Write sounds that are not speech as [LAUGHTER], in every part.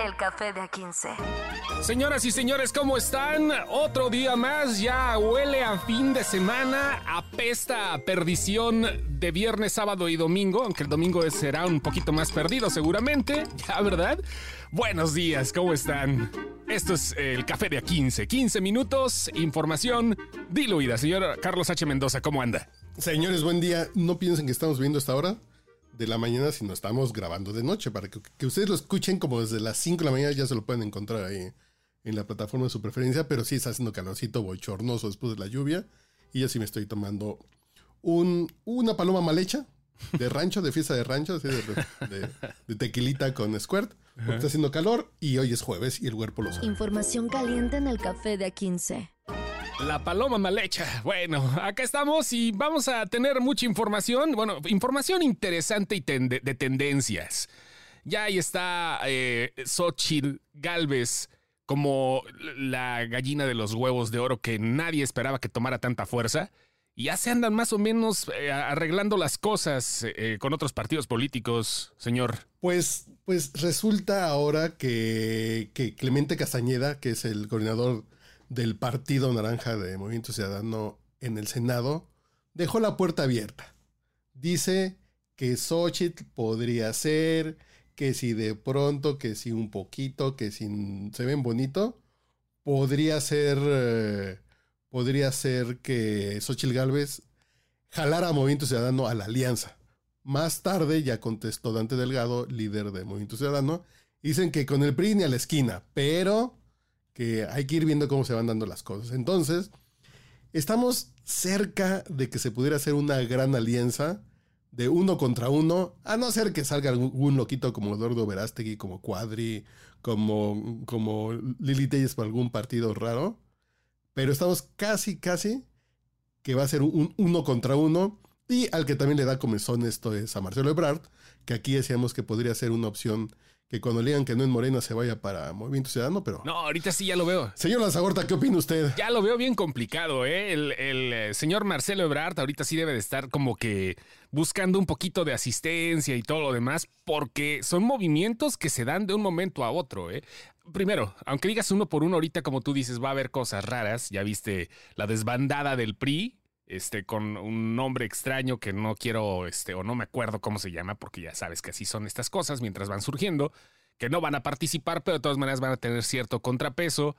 El Café de A15. Señoras y señores, ¿cómo están? Otro día más, ya huele a fin de semana, apesta a perdición de viernes, sábado y domingo, aunque el domingo será un poquito más perdido seguramente, [LAUGHS] ya, ¿verdad? Buenos días, ¿cómo están? Esto es el café de A15, 15 minutos, información diluida. Señor Carlos H. Mendoza, ¿cómo anda? Señores, buen día. No piensen que estamos viendo esta hora de la mañana, sino estamos grabando de noche. Para que, que ustedes lo escuchen como desde las 5 de la mañana, ya se lo pueden encontrar ahí en la plataforma de su preferencia. Pero sí está haciendo calorcito bochornoso después de la lluvia. Y yo sí me estoy tomando un, una paloma mal hecha, de rancho, de fiesta de rancho, así de, de- de tequilita con squirt. Porque está haciendo calor y hoy es jueves y el cuerpo lo sabe. Información caliente en el Café de A15. La paloma mal hecha. Bueno, acá estamos y vamos a tener mucha información. Bueno, información interesante y de tendencias. Ya ahí está eh, Xochitl Galvez como la gallina de los huevos de oro que nadie esperaba que tomara tanta fuerza. Y ya se andan más o menos eh, arreglando las cosas eh, con otros partidos políticos, señor. Pues, pues resulta ahora que, que Clemente Castañeda, que es el coordinador del Partido Naranja de Movimiento Ciudadano en el Senado, dejó la puerta abierta. Dice que Xochitl podría ser, que si de pronto, que si un poquito, que si se ven bonito, podría ser, eh, podría ser que Xochitl Galvez jalara a Movimiento Ciudadano a la alianza. Más tarde ya contestó Dante Delgado, líder de Movimiento Ciudadano. Dicen que con el PRI ni a la esquina, pero que hay que ir viendo cómo se van dando las cosas. Entonces, estamos cerca de que se pudiera hacer una gran alianza de uno contra uno, a no ser que salga algún loquito como Eduardo Verástegui, como Cuadri, como, como Lili Telles por algún partido raro. Pero estamos casi, casi que va a ser un uno contra uno. Y al que también le da comezón esto es a Marcelo Ebrard, que aquí decíamos que podría ser una opción que cuando le digan que no en Morena se vaya para Movimiento Ciudadano, pero... No, ahorita sí ya lo veo. Señor Lanzagorta, ¿qué opina usted? Ya lo veo bien complicado, ¿eh? El, el, eh, señor Marcelo Ebrard ahorita sí debe de estar como que buscando un poquito de asistencia y todo lo demás, porque son movimientos que se dan de un momento a otro, ¿eh? Primero, aunque digas uno por uno, ahorita como tú dices, va a haber cosas raras. Ya viste la desbandada del PRI, este, con un nombre extraño que no quiero, este, o no me acuerdo cómo se llama, porque ya sabes que así son estas cosas mientras van surgiendo, que no van a participar, pero de todas maneras van a tener cierto contrapeso.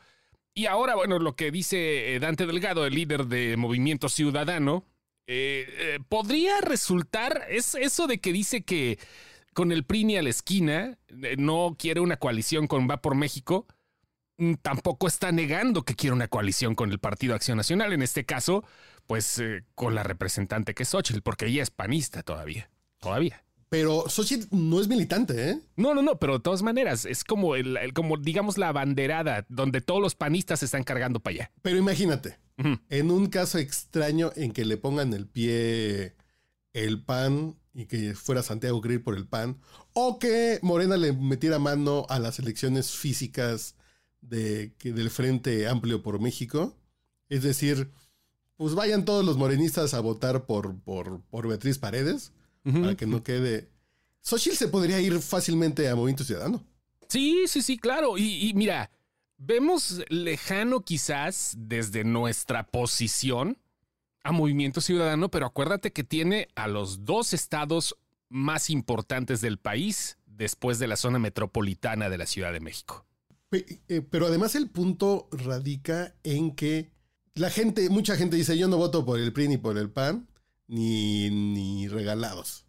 Y ahora, bueno, lo que dice eh, Dante Delgado, el líder de Movimiento Ciudadano, eh, eh, podría resultar, es eso de que dice que con el PRI ni a la esquina, no quiere una coalición con Va por México, mm, tampoco está negando que quiere una coalición con el Partido Acción Nacional, en este caso, pues eh, con la representante que es Xochitl, porque ella es panista todavía, todavía. Pero Xochitl no es militante, ¿eh? No, no, no, pero de todas maneras, es como, el, el- como digamos, la banderada donde todos los panistas se están cargando para allá. Pero imagínate, en un caso extraño en que le pongan el pie el PAN y que fuera Santiago Grill por el PAN, o que Morena le metiera mano a las elecciones físicas de, que- del Frente Amplio por México, es decir, pues vayan todos los morenistas a votar por, por, por Beatriz Paredes, para que no quede... Xochitl se podría ir fácilmente a Movimiento Ciudadano. Sí, sí, sí, claro. Y, y mira, vemos lejano quizás desde nuestra posición a Movimiento Ciudadano, pero acuérdate que tiene a los dos estados más importantes del país después de la zona metropolitana de la Ciudad de México. Eh, Pero además el punto radica en que la gente, mucha gente dice, yo no voto por el PRI ni por el PAN, ni, ni regalados.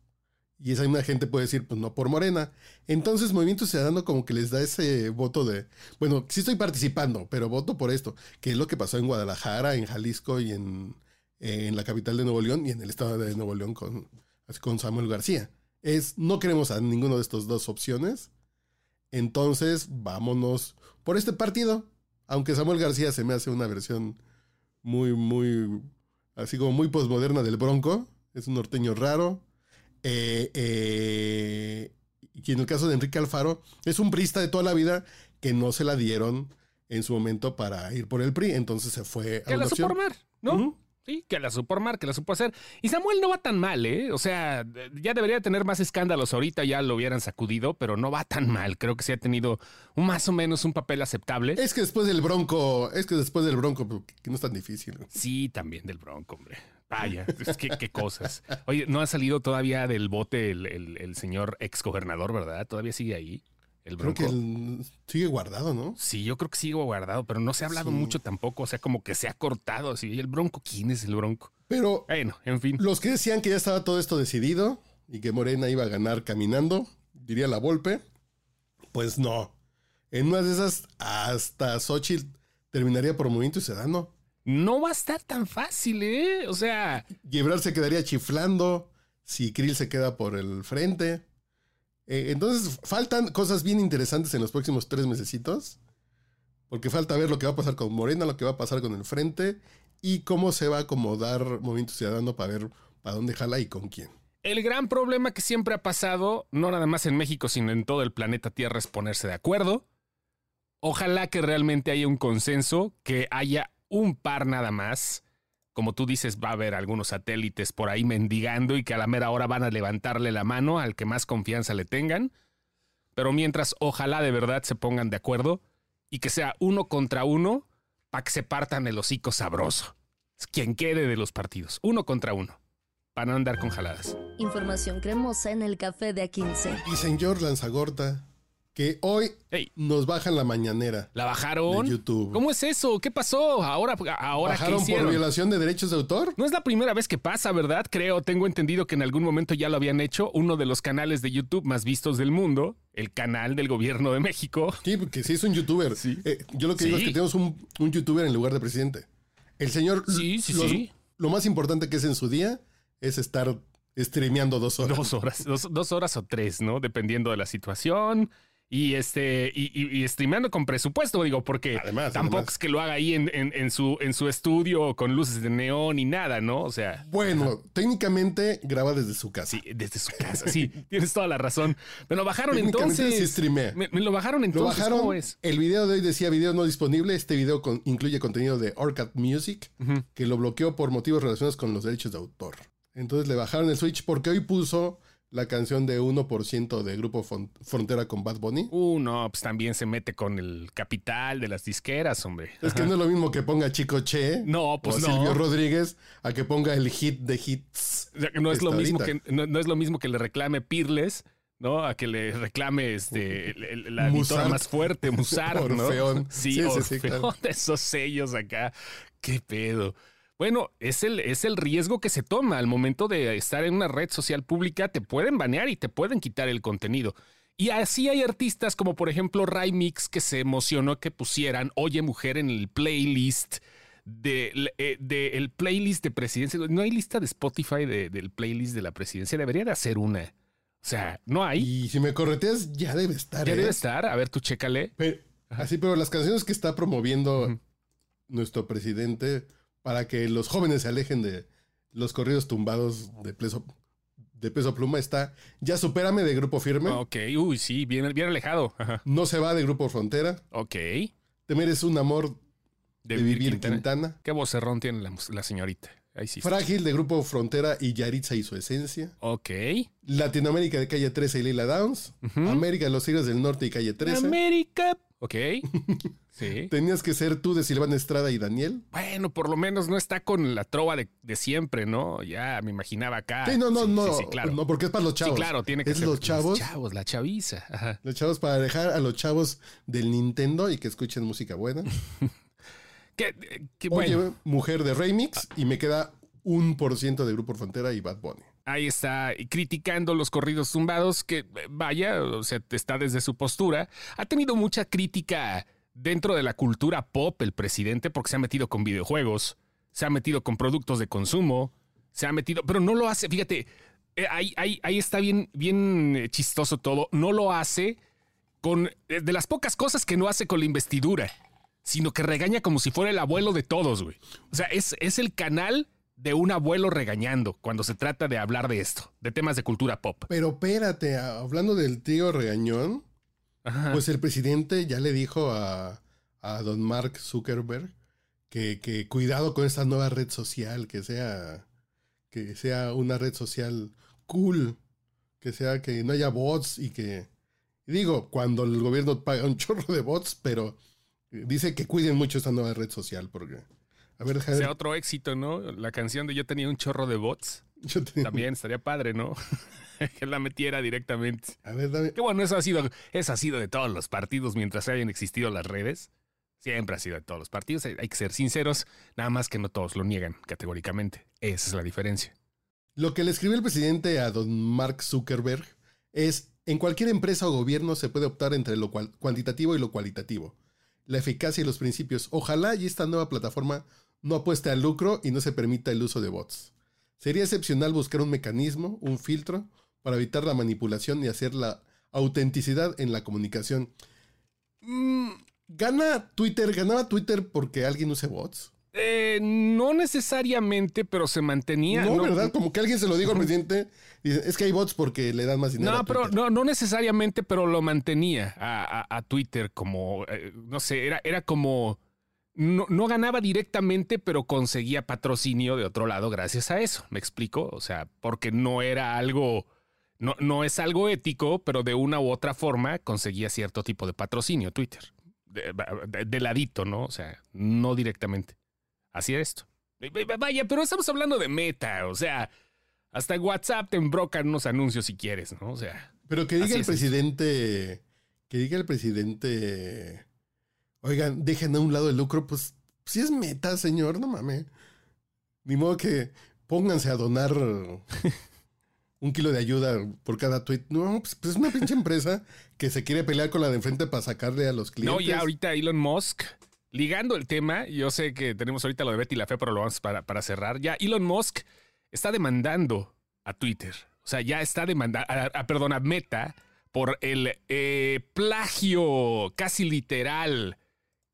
Y esa misma gente puede decir, pues no por Morena. Entonces Movimiento Ciudadano como que les da ese voto de, bueno, sí estoy participando, pero voto por esto, que es lo que pasó en Guadalajara, en Jalisco y en, en la capital de Nuevo León y en el estado de Nuevo León con, con Samuel García. Es, no queremos a ninguno de estas dos opciones. Entonces, vámonos por este partido. Aunque Samuel García se me hace una versión muy, muy, así como muy posmoderna del Bronco. Es un norteño raro. Eh, eh, y en el caso de Enrique Alfaro, es un priista de toda la vida que no se la dieron en su momento para ir por el PRI. Entonces se fue a Que una la supo armar, ¿no? Sí, que la supo armar, que la supo hacer. Y Samuel no va tan mal, ¿eh? O sea, ya debería tener más escándalos ahorita, ya lo hubieran sacudido, pero no va tan mal. Creo que sí ha tenido un, más o menos un papel aceptable. Es que después del Bronco, es que después del Bronco, pues, que no es tan difícil. güey. Sí, también del Bronco, hombre. Vaya, es que qué cosas. Oye, no ha salido todavía del bote el, el- el señor exgobernador, ¿verdad? Todavía sigue ahí, el Creo que el- sigue guardado, ¿no? Sí, yo creo que sigue guardado, pero no se ha hablado Sí. mucho tampoco. O sea, como que se ha cortado así. ¿Y el Bronco? ¿Quién es el Bronco? Pero Bueno, en fin. los que decían que ya estaba todo esto decidido y que Morena iba a ganar caminando, diría la Volpe, pues no. En una de esas, hasta Xochitl terminaría por Movimiento Ciudadano. No va a estar tan fácil, ¿eh? O sea, Y Ebrard se quedaría chiflando si Krill se queda por el frente. Eh, entonces, faltan cosas bien interesantes en los próximos tres mesecitos. Porque falta ver lo que va a pasar con Morena, lo que va a pasar con el frente y cómo se va a acomodar Movimiento Ciudadano para ver para dónde jala y con quién. el gran problema que siempre ha pasado, no nada más en México, sino en todo el planeta Tierra, es ponerse de acuerdo. Ojalá que realmente haya un consenso, que haya un par nada más. Como tú dices, va a haber algunos satélites por ahí mendigando y que a la mera hora van a levantarle la mano al que más confianza le tengan. Pero mientras, ojalá de verdad se pongan de acuerdo y que sea uno contra uno para que se partan el hocico sabroso. Es quien quede de los partidos, uno contra uno, para no andar con jaladas. Información cremosa en el café de A15. Y señor Lanzagorta, que hoy Ey, nos bajan la mañanera. ¿la bajaron? De YouTube. ¿Cómo es eso? ¿Qué pasó? Ahora, ahora ¿qué ¿Bajaron por hicieron? violación de derechos de autor? No es la primera vez que pasa, ¿verdad? Creo, tengo entendido que en algún momento ya lo habían hecho. Uno de los canales de YouTube más vistos del mundo, el canal del gobierno de México. Sí, porque sí es un youtuber. Sí. Eh, yo lo que digo es que tenemos un, un youtuber en lugar de presidente. El señor. Sí, sí, los- sí. Lo más importante que es en su día es estar streameando dos horas. Dos horas, dos, dos horas o tres, ¿no? Dependiendo de la situación. Y este, y, y, y streameando con presupuesto, digo, porque Además, tampoco además. es que lo haga ahí en, en- en su, en su estudio con luces de neón y nada, ¿no? O sea, Bueno, técnicamente graba desde su casa. sí, desde su casa, sí, [LAUGHS] tienes toda la razón. Me lo bajaron entonces. sí streamea. Me, me lo bajaron Lo entonces, bajaron. ¿cómo es? El video de hoy decía video no disponible. Este video con- incluye contenido de Orcat Music, que lo bloqueó por motivos relacionados con los derechos de autor. Entonces le bajaron el Switch porque hoy puso la canción de 1% de Grupo Frontera con Bad Bunny. Uh, no, pues también se mete con el capital de las disqueras, hombre. Es que no es lo mismo que ponga Chico Che No, pues o no. Silvio Rodríguez a que ponga el hit de hits. No es lo mismo ahorita. que no, no es lo mismo que le reclame Pirles, ¿no? A que le reclame este el- la editora más fuerte, [LAUGHS] Musart, ¿no? Orfeón. Sí, Sí, sí, sí, Orfeón, claro. de [LAUGHS] esos sellos acá. Qué pedo. Bueno, es el, es el riesgo que se toma al momento de estar en una red social pública. Te pueden banear y te pueden quitar el contenido. Y así hay artistas como por ejemplo Ray Mix que se emocionó que pusieran Oye Mujer en el playlist de, eh, de playlist de presidencia. No hay lista de Spotify de- del playlist de la presidencia. Debería de hacer una. O sea, no hay. Y si me correteas, ya debe estar. Ya ¿eh? debe estar. A ver, tú chécale. Pero- así, pero las canciones que está promoviendo nuestro presidente para que los jóvenes se alejen de los corridos tumbados de peso, de peso pluma está Ya supérame de Grupo Firme. Ok, uy, sí, bien, bien alejado. Ajá. No se va de Grupo Frontera. Ok. Te mereces un amor de, vivir Quintana. Qué vocerrón tiene la, señorita. Ahí sí. Frágil de Grupo Frontera y Yaritza y su esencia. Ok. Latinoamérica de Calle 13 y Lila Downs. América de los Tigres del Norte y Calle 13. América. Ok. [LAUGHS] Sí. Tenías que ser tú de Silvana Estrada y Daniel. Bueno, por lo menos no está con la trova de, de siempre, ¿no? Ya me imaginaba acá. sí, no, no, Sí, no. sí, sí, claro. No, porque es para los Sí, chavos. claro, tiene que es ser. los chavos. chavos, la chaviza. Ajá. Los chavos para dejar a los chavos del Nintendo y que escuchen música buena. [LAUGHS] Que, que, Oye, bueno, mujer de remix y me queda un por ciento de Grupo Frontera y Bad Bunny. Ahí está criticando los corridos tumbados, que eh, vaya, o sea, está desde su postura. Ha tenido mucha crítica dentro de la cultura pop el presidente porque se ha metido con videojuegos, se ha metido con productos de consumo, se ha metido, pero no lo hace, fíjate, eh, ahí, ahí, ahí está bien, bien eh, chistoso todo, no lo hace con, de las pocas cosas que no hace con la investidura, sino que regaña como si fuera el abuelo de todos, güey. O sea, es, es el canal de un abuelo regañando cuando se trata de hablar de esto, de temas de cultura pop. Pero espérate, hablando del tío regañón, Ajá. pues el presidente ya le dijo a, a don Mark Zuckerberg que, que cuidado con esta nueva red social, que sea, que sea una red social cool, que sea que no haya bots y que, digo, cuando el gobierno paga un [LAUGHS] chorro de bots, pero dice que cuiden mucho esta nueva red social porque... A ver, O sea, otro éxito, ¿no? La canción de Yo tenía un chorro de bots. yo También estaría padre, ¿no? [LAUGHS] que la metiera directamente. a ver, dame, Que bueno, eso ha sido, eso ha sido de todos los partidos mientras hayan existido las redes. Siempre ha sido de todos los partidos. Hay hay que ser sinceros, nada más que no todos lo niegan categóricamente. Esa es la diferencia. Lo que le escribió el presidente a don Mark Zuckerberg es, en cualquier empresa o gobierno se puede optar entre lo cual- cuantitativo y lo cualitativo, la eficacia y los principios. Ojalá y esta nueva plataforma no apueste al lucro y no se permita el uso de bots. Sería excepcional buscar un mecanismo, un filtro, para evitar la manipulación y hacer la autenticidad en la comunicación. Mm, ¿Gana Twitter? ¿Ganaba Twitter porque alguien use bots? Eh, no necesariamente, pero se mantenía. No, ¿verdad? Como que alguien se lo dijo al [LAUGHS] presidente. Dice, es que hay bots porque le dan más dinero. No, a pero Twitter". no, no necesariamente, pero lo mantenía a, a- a Twitter como, eh, no sé, era, era como, no, no ganaba directamente, pero conseguía patrocinio de otro lado gracias a eso. ¿Me explico? O sea, porque no era algo, no, no es algo ético, pero de una u otra forma conseguía cierto tipo de patrocinio Twitter. De, de- de ladito, ¿no? O sea, no directamente. Así era esto. Vaya, pero estamos hablando de meta, o sea, hasta en WhatsApp te embrocan unos anuncios si quieres, ¿no? O sea, Pero que diga el es. presidente, que diga el presidente, oigan, dejen a un lado el lucro, pues si es meta, señor, no mames. Ni modo que pónganse a donar [LAUGHS] un kilo de ayuda por cada tweet. No, pues, pues es una pinche empresa que se quiere pelear con la de enfrente para sacarle a los clientes. no, ya ahorita Elon Musk, ligando el tema, yo sé que tenemos ahorita lo de Betty la Fe, pero lo vamos para, para cerrar. Ya Elon Musk está demandando a Twitter. O sea, ya está demandando, a, a- perdón, a Meta por el eh, plagio casi literal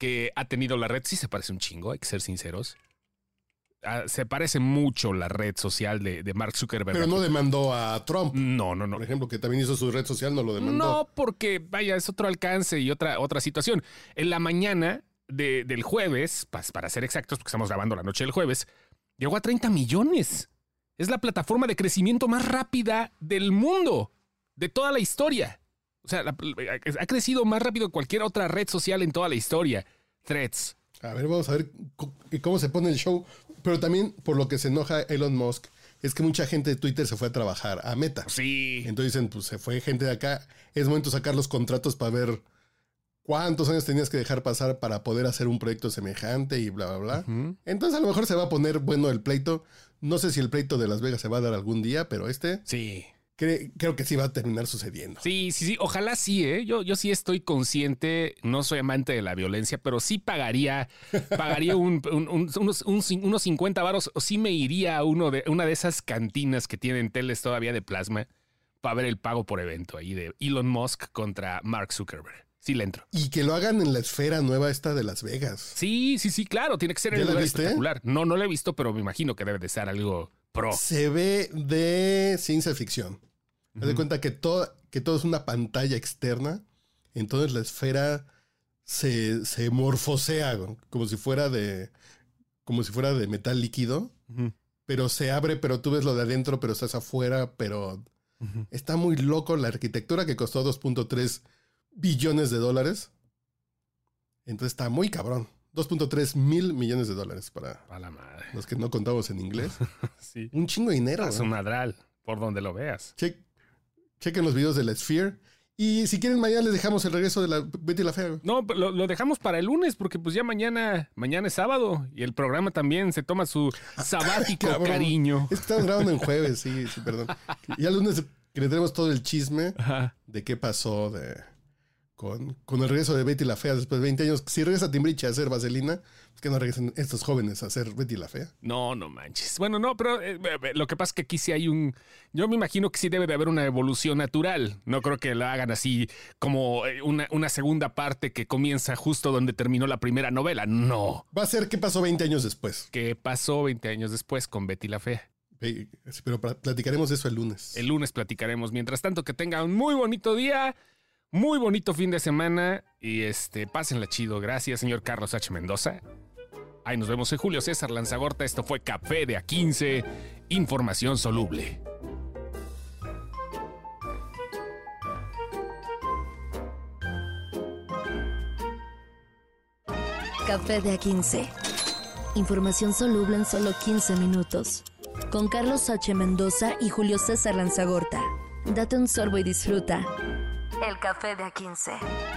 que ha tenido la red. Sí se parece un chingo, hay que ser sinceros. Ah, se parece mucho la red social de, de Mark Zuckerberg. Pero no demandó a Trump, no, no, no. por ejemplo, que también hizo su red social, no lo demandó. No, porque vaya, es otro alcance y otra, otra situación. En la mañana de- del jueves, para ser exactos, porque estamos grabando la noche del jueves, llegó a 30 millones. Es la plataforma de crecimiento más rápida del mundo, de toda la historia. O sea, la- ha crecido más rápido que cualquier otra red social en toda la historia. Threads. A ver, vamos a ver cómo se pone el show. Pero también por lo que se enoja Elon Musk es que mucha gente de Twitter se fue a trabajar a Meta. Sí. Entonces dicen, pues se fue gente de acá. Es momento de sacar los contratos para ver cuántos años tenías que dejar pasar para poder hacer un proyecto semejante y bla, bla, bla. Entonces a lo mejor se va a poner bueno el pleito. No sé si el pleito de Las Vegas se va a dar algún día, pero este Sí. Cre- creo que sí va a terminar sucediendo. Sí, sí, sí. Ojalá sí, ¿eh? Yo, yo sí estoy consciente, no soy amante de la violencia, pero sí pagaría, pagaría un- un- un- unos, unos 50 varos, o sí me iría a uno de, una de esas cantinas que tienen teles todavía de plasma para ver el pago por evento ahí de Elon Musk contra Mark Zuckerberg. Sí le entro. Y que lo hagan en la esfera nueva esta de Las Vegas. Sí, sí, sí, claro, tiene que ser ¿Ya un la lugar viste? espectacular. No, no lo he visto, pero me imagino que debe de ser algo pro. Se ve de ciencia ficción. Haz de Ujú. cuenta que todo, que todo es una pantalla externa. Entonces la esfera se, se morfosea como si fuera de. como si fuera de metal líquido. Pero se abre, pero tú ves lo de adentro, pero estás afuera, pero está muy loco la arquitectura que costó 2.3 billones de dólares. Entonces está muy cabrón. 2.3 mil millones de dólares para A la madre. los que no contamos en inglés. [LAUGHS] Sí. Un chingo de dinero. Es un madral, por donde lo veas. Che- chequen los videos de la Sphere. Y si quieren, mañana les dejamos el regreso de la Betty la Fea. güey. No, lo, lo dejamos para el lunes porque pues ya mañana, mañana es sábado y el programa también se toma su sabático cabrón. cariño. Es que estamos grabando en jueves, sí, sí, perdón. [LAUGHS] Y el lunes tenemos todo el chisme Ajá. de qué pasó de, con, con el regreso de Betty la Fea después de 20 años. Si regresa Timbriche a hacer vaselina, pues que no regresen estos jóvenes a hacer Betty la Fea. No, no manches. Bueno, no, pero eh, eh, lo que pasa es que aquí sí hay un. Yo me imagino que sí debe de haber una evolución natural. No creo que la hagan así como eh, una, una segunda parte que comienza justo donde terminó la primera novela. No. Va a ser qué pasó 20 años después. ¿Qué pasó 20 años después con Betty la Fea? Eh, Pero platicaremos de eso el lunes. El lunes platicaremos. Mientras tanto, que tenga un muy bonito día, Muy bonito fin de semana y este, pásenla chido. Gracias, señor Carlos H. Mendoza. Ahí nos vemos en Julio César Lanzagorta. Esto fue Café de A15, información soluble. Café de A15. Información soluble en solo 15 minutos. Con Carlos H. Mendoza y Julio César Lanzagorta. Date un sorbo y disfruta. El café de A15.